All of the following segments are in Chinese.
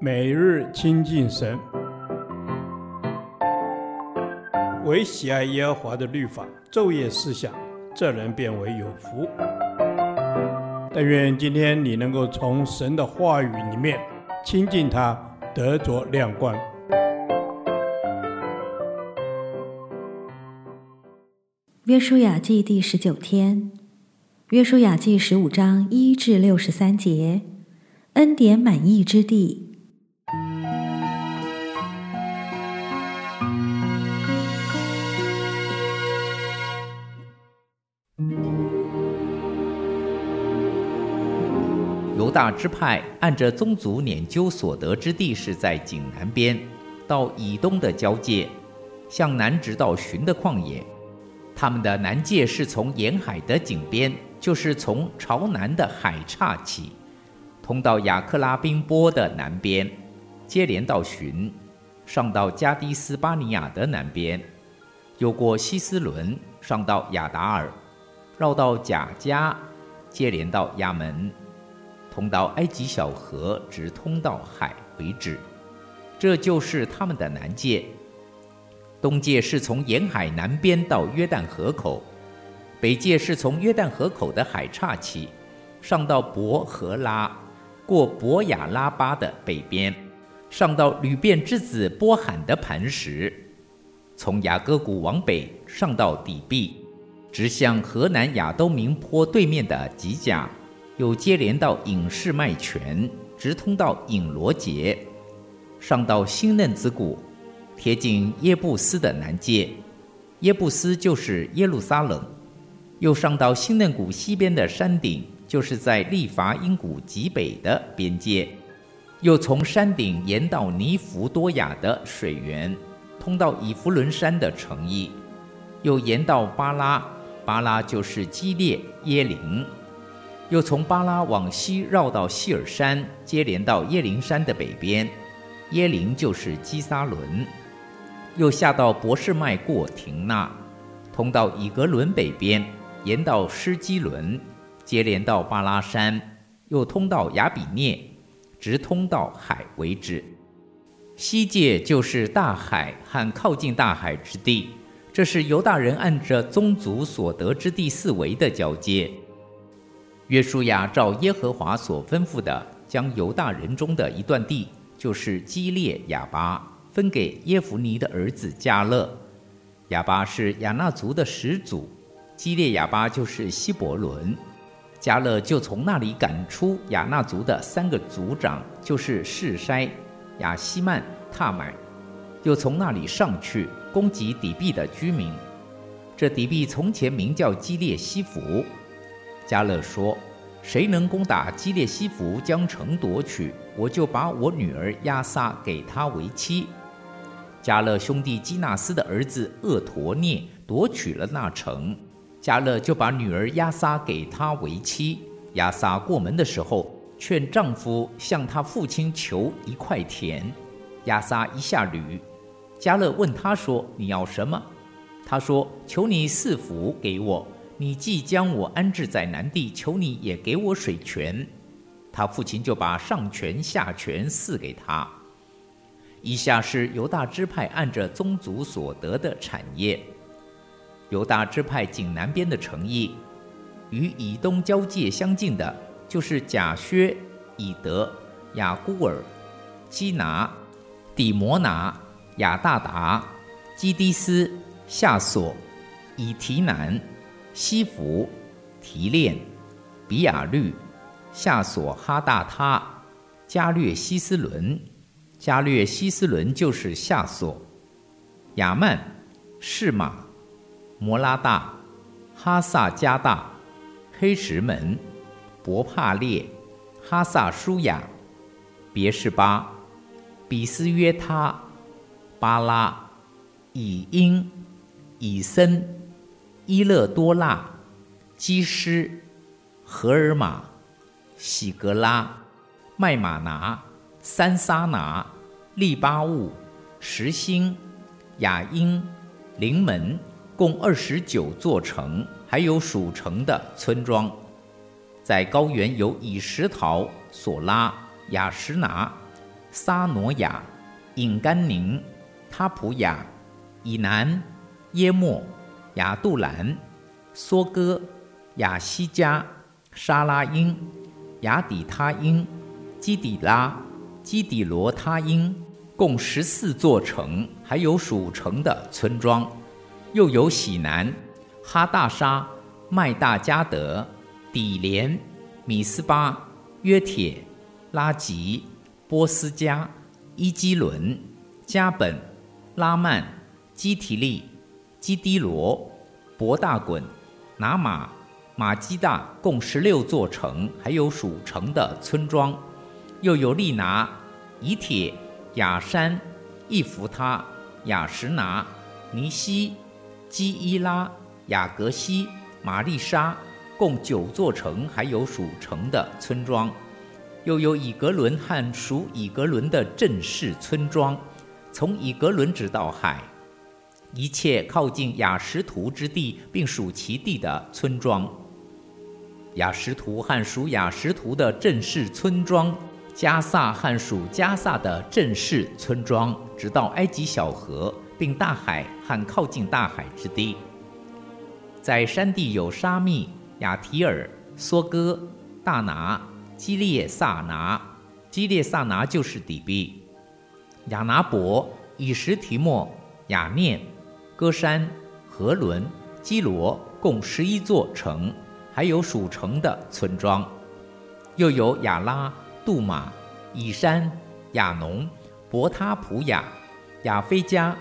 每日亲近神，唯喜爱耶和华的律法，昼夜思想，这人便为有福。但愿今天你能够从神的话语里面亲近他，得着亮光。约书亚记第十九天，约书亚记十五章一至六十三节，恩典满溢之地。大支派按着宗族拈阄所得之地，是在井南边，到以东的交界，向南直到寻的旷野。他们的南界是从沿海的井边，就是从朝南的海岔起，通到亚克拉宾波的南边，接连到寻，上到加迪斯巴尼亚的南边，又过希斯伦，上到亚达尔，绕到甲迦，接连到亚门。通到埃及小河，直通到海为止，这就是他们的南界。东界是从沿海南边到约旦河口，北界是从约旦河口的海岔起，上到伯和拉，过伯雅拉巴的北边，上到流便之子波罕的磐石，从雅各谷往北上到底壁，直向河南亚都明坡对面的吉甲。又接连到隐示麦泉，直通到隐罗结，上到新嫩子谷，贴近耶布斯的南界。耶布斯就是耶路撒冷。又上到新嫩谷西边的山顶，就是在利乏音谷极北的边界。又从山顶沿到尼弗多雅的水源，通到以弗伦山的城邑。又沿到巴拉，巴拉就是基列耶琳。又从巴拉往西绕到希尔山，接连到耶林山的北边，耶林就是基撒伦。又下到博士麦过亭纳，通到以格伦北边，沿到施基伦，接连到巴拉山，又通到亚比涅，直通到海为止。西界就是大海和靠近大海之地，这是犹大人按着宗族所得之地四围的交界。约书亚照耶和华所吩咐的，将犹大人中的一段地，就是基列亚巴，分给耶孚尼的儿子迦勒。亚巴是亚衲族的始祖，基列亚巴就是希伯伦。迦勒就从那里赶出亚衲族的三个族长，就是示筛、亚希曼、塔买，又从那里上去攻击底壁的居民。这底壁从前名叫基列西弗。加勒说：“谁能攻打基列西弗，将城夺取，我就把我女儿亚撒给他为妻。”加勒兄弟基纳斯的儿子厄陀聂夺取了那城，加勒就把女儿亚撒给他为妻。亚撒过门的时候，劝丈夫向他父亲求一块田，亚撒一下驴。加勒问他说：“你要什么？”他说：“求你赐福给我。”你既将我安置在南地，求你也给我水泉。他父亲就把上泉下泉赐给他。以下是犹大支派按着宗族所得的产业。犹大支派井南边的城邑，与以东交界相近的，就是甲薛、以德、亚姑尔、基拿、底摩拿、亚大达、基低斯、夏索、以提南。西弗、提炼、比亚律、夏索哈大他、加略西斯仑，加略西斯仑就是夏索、亚曼、示玛、摩拉大、哈萨加大、黑石门、博帕列、哈萨舒亚、别是巴、比斯约他、巴拉、以因、以森。伊勒多纳、基施、荷尔玛、喜格拉、麦玛拿、三沙拿、利巴物、实心、雅音、临门，共二十九座城，还有属城的村庄。在高原有以石陶、索拉、雅什拿、萨诺亚、隐甘宁、他普亚、以南、耶莫、亚杜兰、梭哥、亚西加、沙拉因、亚底他因、基底拉、基底罗他因，共十四座城，还有属城的村庄。又有喜南、哈大沙、麦大加德、底连、米斯巴、约铁、拉吉、波斯加、伊基伦、加本、拉曼、基提利、基迪罗、博大滚、拿马、马基大，共十六座城，还有属城的村庄。又有利拿、以铁、雅山、易弗他、雅什拿、尼西。基伊拉、雅格西、玛丽莎，共九座城，还有属城的村庄；又有以格伦和属以格伦的镇市村庄。从以格伦直到海，一切靠近雅什图之地，并属其地的村庄。雅什图和属雅什图的镇市村庄，加萨和属加萨的镇市村庄，直到埃及小河。并大海和靠近大海之地，在山地有沙密、亚提尔、梭哥、大拿、基列萨拿，基列萨拿就是底壁，亚拿伯、以实提莫、亚念、歌珊、何伦、基罗，共十一座城，还有属城的村庄，又有亚拉、杜马、以山、亚农、伯他普亚、亚非加。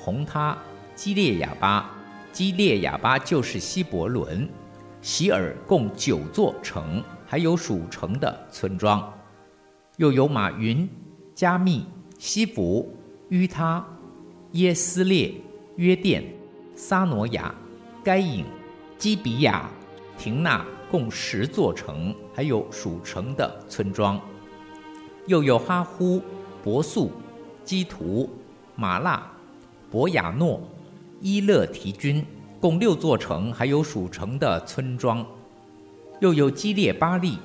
红他、基列雅巴、基列雅巴就是希伯伦、洗尔，共九座城，还有属城的村庄，又有马云、加密、西弗、于他、耶斯列、约甸、撒挪亚、该隐、基比亚、亭纳，共十座城，还有属城的村庄，又有哈呼、伯素、基图、马纳。伯亚诺、伊勒提军，共六座城，还有属城的村庄；又有基列巴利，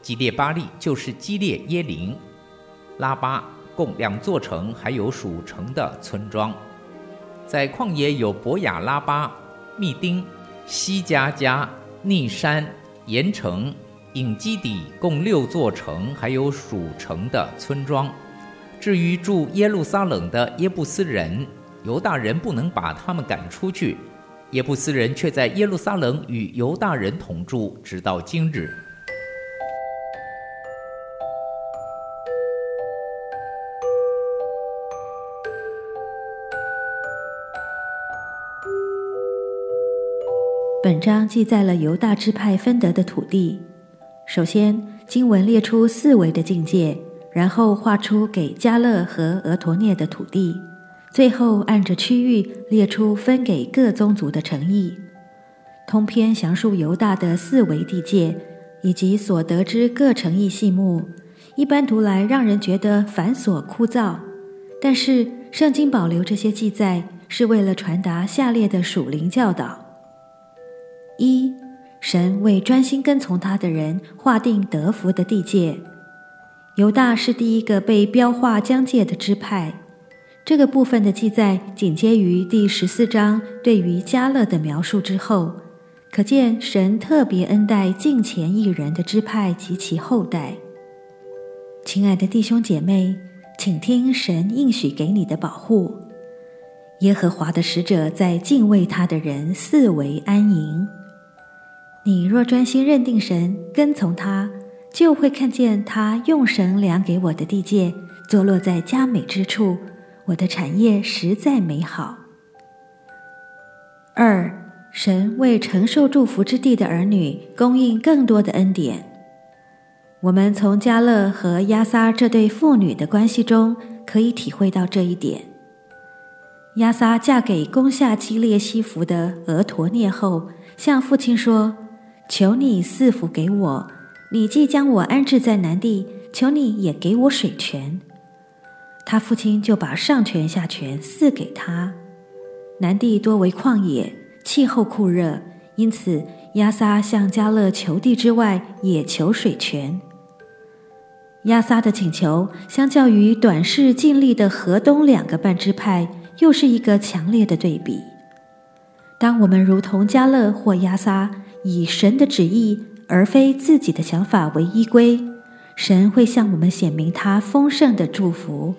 基列巴利就是基列耶林、拉巴，共两座城，还有属城的村庄。在旷野有博雅拉巴、密丁、西加加、逆山、盐城、隐基底，共六座城，还有属城的村庄。至于住耶路撒冷的耶布斯人，犹大人不能把他们赶出去，耶布斯人却在耶路撒冷与犹大人同住，直到今日。本章记载了犹大支派分得的土地。首先，经文列出四围的境界，然后画出给迦勒和俄陀涅的土地。最后按着区域列出分给各宗族的城邑，通篇详述犹大的四围地界以及所得之各城邑细目，一般读来让人觉得繁琐枯燥。但是圣经保留这些记载，是为了传达下列的属灵教导：一、神为专心跟从他的人划定得福的地界，犹大是第一个被标划疆界的支派。这个部分的记载紧接于第十四章对于迦勒的描述之后，可见神特别恩待近前一人的支派及其后代。亲爱的弟兄姐妹，请听神应许给你的保护：耶和华的使者在敬畏他的人四围安营。你若专心认定神，跟从他，就会看见他用神量给我的地界，坐落在佳美之处。我的产业实在美好。二，神为承受祝福之地的儿女供应更多的恩典。我们从迦勒和亚撒这对父女的关系中可以体会到这一点。亚撒嫁给攻下基列西弗的俄陀聂后，向父亲说：“求你赐福给我，你既将我安置在南地，求你也给我水泉。”他父亲就把上泉下泉赐给他。南地多为旷野，气候酷热，因此亚撒向加勒求地之外，也求水泉。亚撒的请求，相较于短视近利的河东两个半支派，又是一个强烈的对比。当我们如同加勒或亚撒，以神的旨意而非自己的想法为依归，神会向我们显明他丰盛的祝福，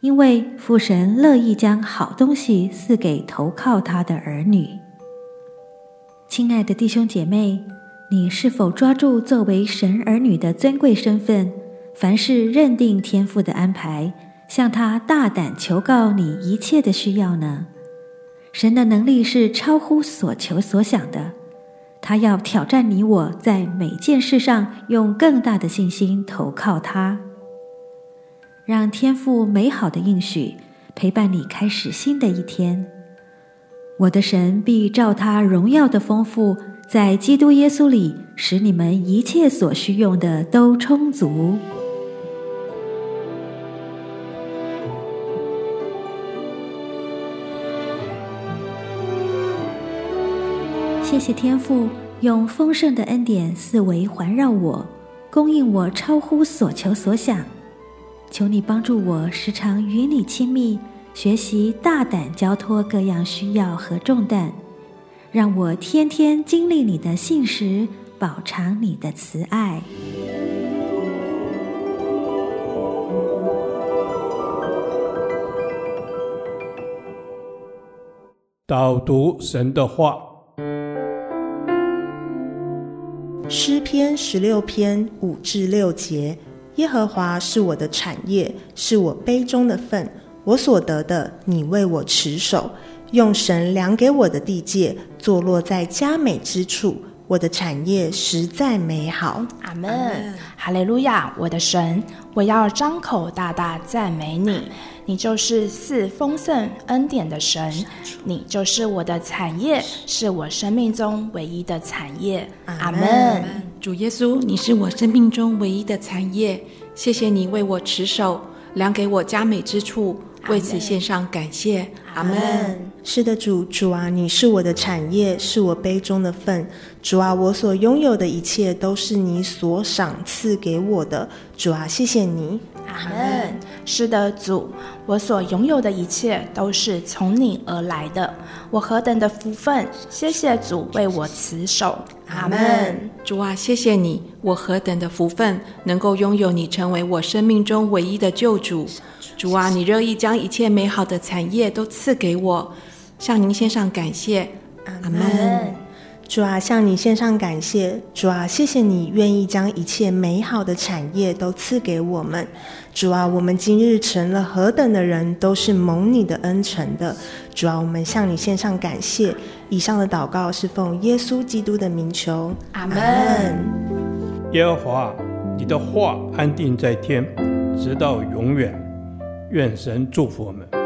因为父神乐意将好东西赐给投靠他的儿女。亲爱的弟兄姐妹，你是否抓住作为神儿女的尊贵身份？凡事认定天父的安排，向他大胆求告你一切的需要呢？神的能力是超乎所求所想的，他要挑战你我在每件事上用更大的信心投靠他，让天赋美好的应许陪伴你开始新的一天。我的神必照他荣耀的丰富，在基督耶稣里，使你们一切所需用的都充足。谢谢天父用丰盛的恩典四围环绕我，供应我超乎所求所想。求你帮助我时常与你亲密，学习大胆交托各样需要和重担，让我天天经历你的信实，饱尝你的慈爱。导读神的话。诗篇十六篇五至六节：耶和华是我的产业，是我杯中的份，我所得的，你为我持守。用神量给我的地界，坐落在佳美之处。我的产业实在美好。阿门。哈利路亚，我的神，我要张口大大赞美你。你就是赐丰盛恩典的神，你就是我的产业，是我生命中唯一的产业。阿门。主耶稣，你是我生命中唯一的产业，谢谢你为我持守，量给我佳美之处，为此献上感谢。阿门。是的，主，主啊，你是我的产业，是我杯中的份。主啊，我所拥有的一切都是你所赏赐给我的。主啊，谢谢你。阿门。是的，主，我所拥有的一切都是从你而来的。我何等的福分！谢谢主为我持守。阿门。主啊，谢谢你，我何等的福分，能够拥有你成为我生命中唯一的救主。主啊，你乐意将一切美好的产业都赐给我。向您献上感谢，阿门。主啊，向你献上感谢，主啊，谢谢你愿意将一切美好的产业都赐给我们。主啊，我们今日成了何等的人，都是蒙你的恩宠的。主啊，我们向你献上感谢。以上的祷告是奉耶稣基督的名求，阿门。耶和华，你的话安定在天，直到永远。愿神祝福我们。